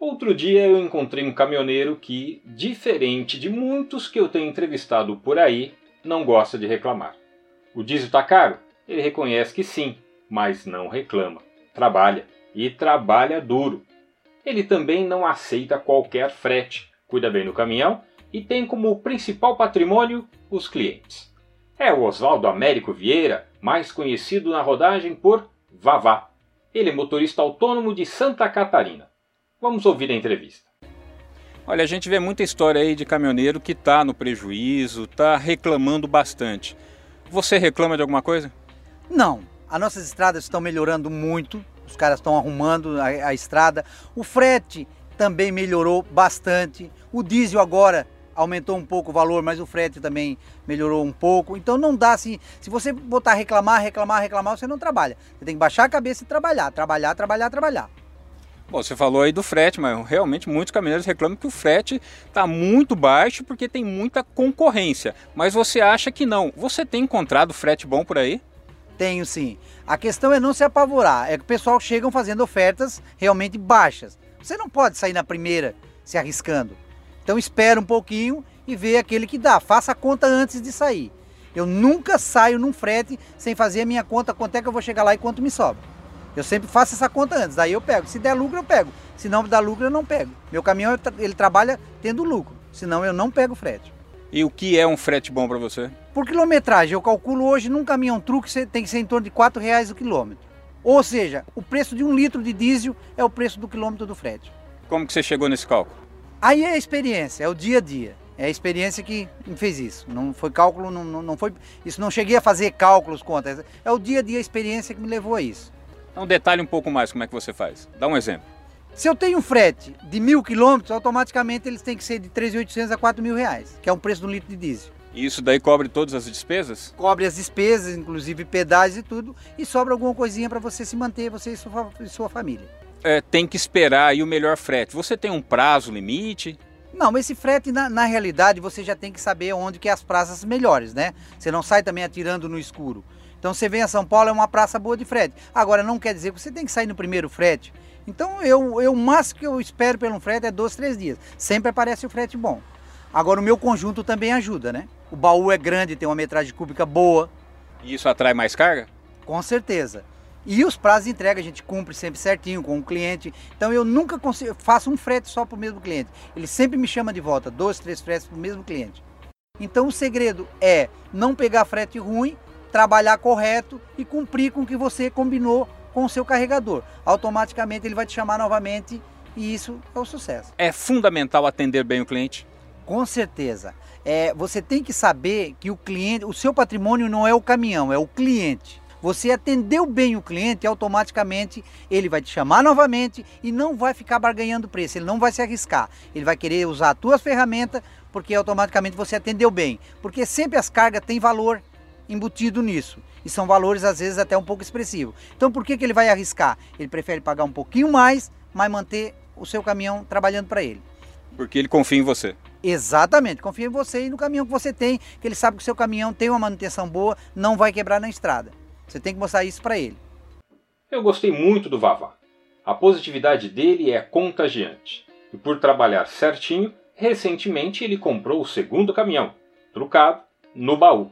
Outro dia eu encontrei um caminhoneiro que, diferente de muitos que eu tenho entrevistado por aí, não gosta de reclamar. O diesel está caro? Ele reconhece que sim, mas não reclama. Trabalha e trabalha duro. Ele também não aceita qualquer frete, cuida bem do caminhão e tem como principal patrimônio os clientes. É o Oswaldo Américo Vieira, mais conhecido na rodagem por Vavá. Ele é motorista autônomo de Santa Catarina. Vamos ouvir a entrevista. Olha, a gente vê muita história aí de caminhoneiro que está no prejuízo, está reclamando bastante. Você reclama de alguma coisa? Não. As nossas estradas estão melhorando muito, os caras estão arrumando a, a estrada. O frete também melhorou bastante. O diesel agora aumentou um pouco o valor, mas o frete também melhorou um pouco. Então não dá assim, se você botar reclamar, reclamar, reclamar, você não trabalha. Você tem que baixar a cabeça e trabalhar, trabalhar, trabalhar, trabalhar. Bom, você falou aí do frete, mas realmente muitos caminhoneiros reclamam que o frete está muito baixo porque tem muita concorrência. Mas você acha que não? Você tem encontrado frete bom por aí? Tenho sim. A questão é não se apavorar. É que o pessoal chegam fazendo ofertas realmente baixas. Você não pode sair na primeira se arriscando. Então espera um pouquinho e vê aquele que dá. Faça a conta antes de sair. Eu nunca saio num frete sem fazer a minha conta, quanto é que eu vou chegar lá e quanto me sobra. Eu sempre faço essa conta antes, daí eu pego. Se der lucro, eu pego. Se não dá lucro, eu não pego. Meu caminhão, ele trabalha tendo lucro. Senão eu não pego frete. E o que é um frete bom para você? Por quilometragem, eu calculo hoje num caminhão truque tem que ser em torno de R$ reais o quilômetro. Ou seja, o preço de um litro de diesel é o preço do quilômetro do frete. Como que você chegou nesse cálculo? Aí é a experiência, é o dia a dia. É a experiência que me fez isso. Não foi cálculo, não, não, não foi. Isso não cheguei a fazer cálculos, contas. É o dia a dia, a experiência que me levou a isso. Então detalhe um pouco mais como é que você faz. Dá um exemplo. Se eu tenho um frete de mil quilômetros, automaticamente eles têm que ser de 3.800 a 4 mil reais, que é o preço de um litro de diesel. E isso daí cobre todas as despesas? Cobre as despesas, inclusive pedágios e tudo, e sobra alguma coisinha para você se manter, você e sua, e sua família. É, tem que esperar aí o melhor frete. Você tem um prazo limite? Não, esse frete, na, na, realidade, você já tem que saber onde que é as praças melhores, né? Você não sai também atirando no escuro. Então você vem a São Paulo, é uma praça boa de frete. Agora, não quer dizer que você tem que sair no primeiro frete. Então, eu, eu o máximo que eu espero pelo frete é dois, três dias. Sempre aparece o frete bom. Agora, o meu conjunto também ajuda, né? O baú é grande, tem uma metragem cúbica boa. E isso atrai mais carga? Com certeza. E os prazos de entrega a gente cumpre sempre certinho com o cliente. Então eu nunca consigo, faço um frete só para o mesmo cliente. Ele sempre me chama de volta, dois, três fretes para o mesmo cliente. Então o segredo é não pegar frete ruim, trabalhar correto e cumprir com o que você combinou com o seu carregador. Automaticamente ele vai te chamar novamente e isso é o sucesso. É fundamental atender bem o cliente? Com certeza. É, você tem que saber que o cliente, o seu patrimônio não é o caminhão, é o cliente. Você atendeu bem o cliente, automaticamente ele vai te chamar novamente e não vai ficar barganhando preço, ele não vai se arriscar. Ele vai querer usar a tua ferramenta porque automaticamente você atendeu bem. Porque sempre as cargas têm valor embutido nisso. E são valores às vezes até um pouco expressivos. Então por que, que ele vai arriscar? Ele prefere pagar um pouquinho mais, mas manter o seu caminhão trabalhando para ele. Porque ele confia em você. Exatamente, confia em você e no caminhão que você tem, que ele sabe que o seu caminhão tem uma manutenção boa, não vai quebrar na estrada. Você tem que mostrar isso para ele. Eu gostei muito do Vavá. A positividade dele é contagiante. E por trabalhar certinho, recentemente ele comprou o segundo caminhão, trucado, no baú.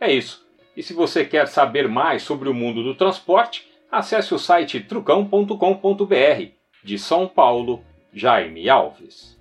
É isso. E se você quer saber mais sobre o mundo do transporte, acesse o site trucão.com.br. De São Paulo, Jaime Alves.